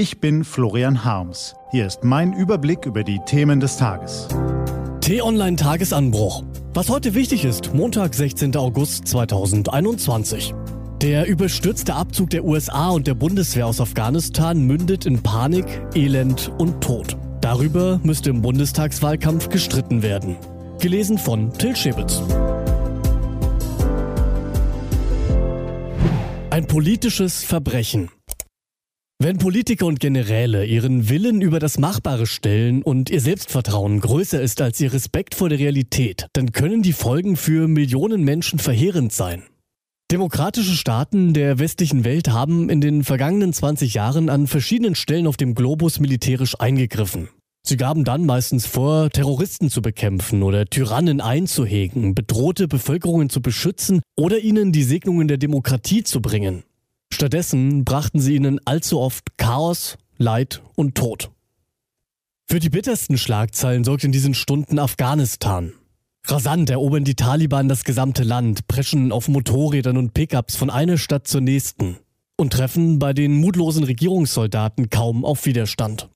Ich bin Florian Harms. Hier ist mein Überblick über die Themen des Tages. T-Online Tagesanbruch. Was heute wichtig ist, Montag, 16. August 2021. Der überstürzte Abzug der USA und der Bundeswehr aus Afghanistan mündet in Panik, Elend und Tod. Darüber müsste im Bundestagswahlkampf gestritten werden. Gelesen von Till Schäbitz. Ein politisches Verbrechen. Wenn Politiker und Generäle ihren Willen über das Machbare stellen und ihr Selbstvertrauen größer ist als ihr Respekt vor der Realität, dann können die Folgen für Millionen Menschen verheerend sein. Demokratische Staaten der westlichen Welt haben in den vergangenen 20 Jahren an verschiedenen Stellen auf dem Globus militärisch eingegriffen. Sie gaben dann meistens vor, Terroristen zu bekämpfen oder Tyrannen einzuhegen, bedrohte Bevölkerungen zu beschützen oder ihnen die Segnungen der Demokratie zu bringen. Stattdessen brachten sie ihnen allzu oft Chaos, Leid und Tod. Für die bittersten Schlagzeilen sorgt in diesen Stunden Afghanistan. Rasant erobern die Taliban das gesamte Land, preschen auf Motorrädern und Pickups von einer Stadt zur nächsten und treffen bei den mutlosen Regierungssoldaten kaum auf Widerstand.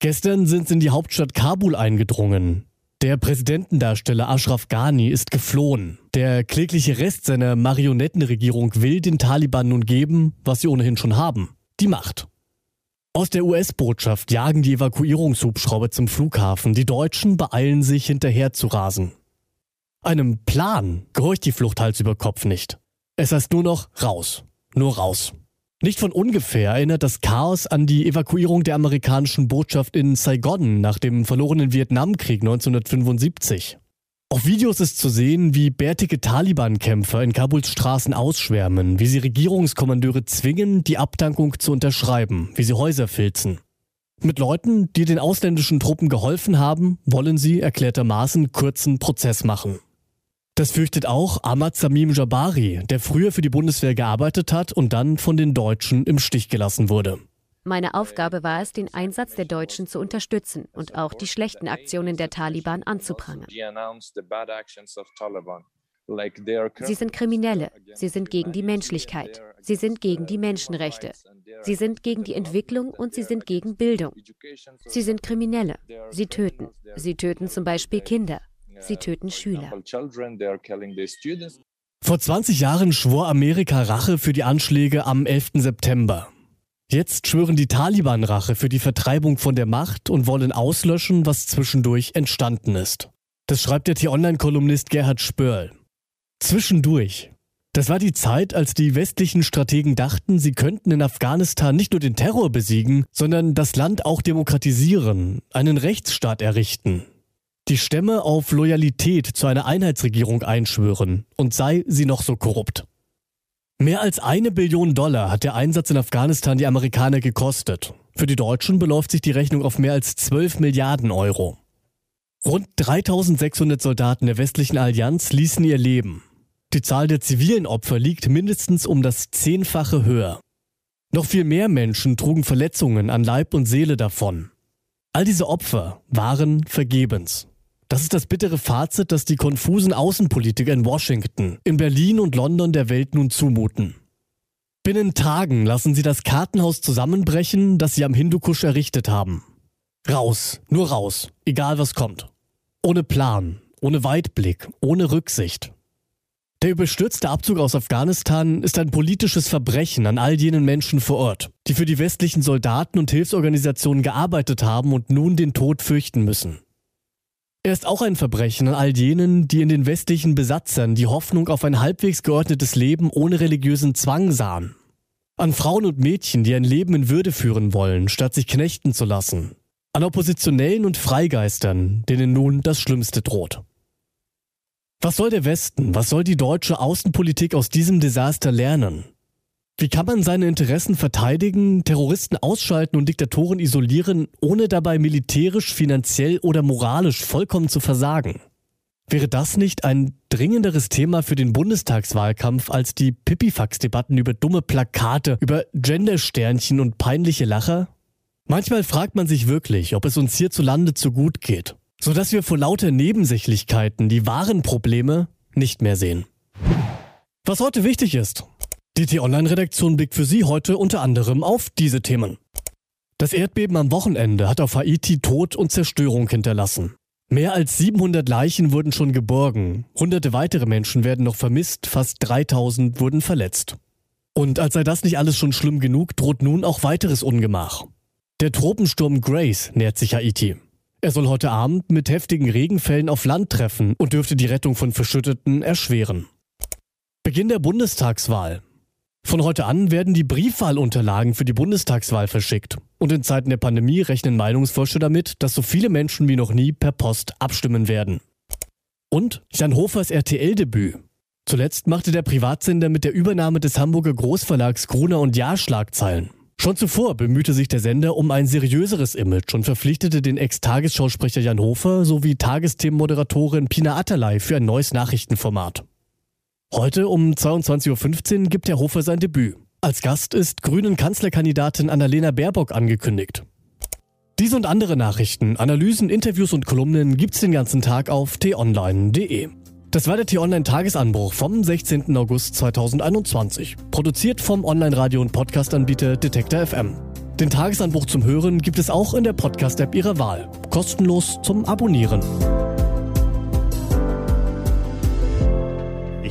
Gestern sind sie in die Hauptstadt Kabul eingedrungen. Der Präsidentendarsteller Ashraf Ghani ist geflohen. Der klägliche Rest seiner Marionettenregierung will den Taliban nun geben, was sie ohnehin schon haben. Die Macht. Aus der US-Botschaft jagen die Evakuierungshubschrauber zum Flughafen. Die Deutschen beeilen sich hinterher zu rasen. Einem Plan gehorcht die Flucht Hals über Kopf nicht. Es heißt nur noch raus. Nur raus. Nicht von ungefähr erinnert das Chaos an die Evakuierung der amerikanischen Botschaft in Saigon nach dem verlorenen Vietnamkrieg 1975. Auf Videos ist zu sehen, wie bärtige Taliban-Kämpfer in Kabuls Straßen ausschwärmen, wie sie Regierungskommandeure zwingen, die Abdankung zu unterschreiben, wie sie Häuser filzen. Mit Leuten, die den ausländischen Truppen geholfen haben, wollen sie erklärtermaßen kurzen Prozess machen. Das fürchtet auch Ahmad Samim Jabari, der früher für die Bundeswehr gearbeitet hat und dann von den Deutschen im Stich gelassen wurde. Meine Aufgabe war es, den Einsatz der Deutschen zu unterstützen und auch die schlechten Aktionen der Taliban anzuprangern. Sie sind Kriminelle, sie sind gegen die Menschlichkeit, sie sind gegen die Menschenrechte, sie sind gegen die Entwicklung und sie sind gegen Bildung. Sie sind Kriminelle, sie töten, sie töten zum Beispiel Kinder. Sie töten Schüler. Vor 20 Jahren schwor Amerika Rache für die Anschläge am 11. September. Jetzt schwören die Taliban Rache für die Vertreibung von der Macht und wollen auslöschen, was zwischendurch entstanden ist. Das schreibt der T-Online-Kolumnist Gerhard Spörl. Zwischendurch. Das war die Zeit, als die westlichen Strategen dachten, sie könnten in Afghanistan nicht nur den Terror besiegen, sondern das Land auch demokratisieren, einen Rechtsstaat errichten die Stämme auf Loyalität zu einer Einheitsregierung einschwören und sei sie noch so korrupt. Mehr als eine Billion Dollar hat der Einsatz in Afghanistan die Amerikaner gekostet. Für die Deutschen beläuft sich die Rechnung auf mehr als 12 Milliarden Euro. Rund 3600 Soldaten der westlichen Allianz ließen ihr Leben. Die Zahl der zivilen Opfer liegt mindestens um das Zehnfache höher. Noch viel mehr Menschen trugen Verletzungen an Leib und Seele davon. All diese Opfer waren vergebens. Das ist das bittere Fazit, das die konfusen Außenpolitiker in Washington, in Berlin und London der Welt nun zumuten. Binnen Tagen lassen sie das Kartenhaus zusammenbrechen, das sie am Hindukusch errichtet haben. Raus, nur raus, egal was kommt. Ohne Plan, ohne Weitblick, ohne Rücksicht. Der überstürzte Abzug aus Afghanistan ist ein politisches Verbrechen an all jenen Menschen vor Ort, die für die westlichen Soldaten und Hilfsorganisationen gearbeitet haben und nun den Tod fürchten müssen. Er ist auch ein Verbrechen an all jenen, die in den westlichen Besatzern die Hoffnung auf ein halbwegs geordnetes Leben ohne religiösen Zwang sahen. An Frauen und Mädchen, die ein Leben in Würde führen wollen, statt sich knechten zu lassen. An Oppositionellen und Freigeistern, denen nun das Schlimmste droht. Was soll der Westen, was soll die deutsche Außenpolitik aus diesem Desaster lernen? Wie kann man seine Interessen verteidigen, Terroristen ausschalten und Diktatoren isolieren, ohne dabei militärisch, finanziell oder moralisch vollkommen zu versagen? Wäre das nicht ein dringenderes Thema für den Bundestagswahlkampf als die Pipifax-Debatten über dumme Plakate, über Gendersternchen und peinliche Lacher? Manchmal fragt man sich wirklich, ob es uns hierzulande zu gut geht, sodass wir vor lauter Nebensächlichkeiten die wahren Probleme nicht mehr sehen. Was heute wichtig ist, die T-Online-Redaktion blickt für Sie heute unter anderem auf diese Themen. Das Erdbeben am Wochenende hat auf Haiti Tod und Zerstörung hinterlassen. Mehr als 700 Leichen wurden schon geborgen, hunderte weitere Menschen werden noch vermisst, fast 3000 wurden verletzt. Und als sei das nicht alles schon schlimm genug, droht nun auch weiteres Ungemach. Der Tropensturm Grace nähert sich Haiti. Er soll heute Abend mit heftigen Regenfällen auf Land treffen und dürfte die Rettung von Verschütteten erschweren. Beginn der Bundestagswahl. Von heute an werden die Briefwahlunterlagen für die Bundestagswahl verschickt. Und in Zeiten der Pandemie rechnen Meinungsforscher damit, dass so viele Menschen wie noch nie per Post abstimmen werden. Und Jan Hofers RTL-Debüt. Zuletzt machte der Privatsender mit der Übernahme des Hamburger Großverlags Gruner und Jahr Schlagzeilen. Schon zuvor bemühte sich der Sender um ein seriöseres Image und verpflichtete den Ex-Tagesschausprecher Jan Hofer sowie Tagesthemenmoderatorin Pina Atalay für ein neues Nachrichtenformat. Heute um 22.15 Uhr gibt Herr Hofer sein Debüt. Als Gast ist grünen Kanzlerkandidatin Annalena Baerbock angekündigt. Diese und andere Nachrichten, Analysen, Interviews und Kolumnen gibt's den ganzen Tag auf t-online.de. Das war der T-Online-Tagesanbruch vom 16. August 2021. Produziert vom Online-Radio- und Podcast-Anbieter Detektor FM. Den Tagesanbruch zum Hören gibt es auch in der Podcast-App Ihrer Wahl. Kostenlos zum Abonnieren.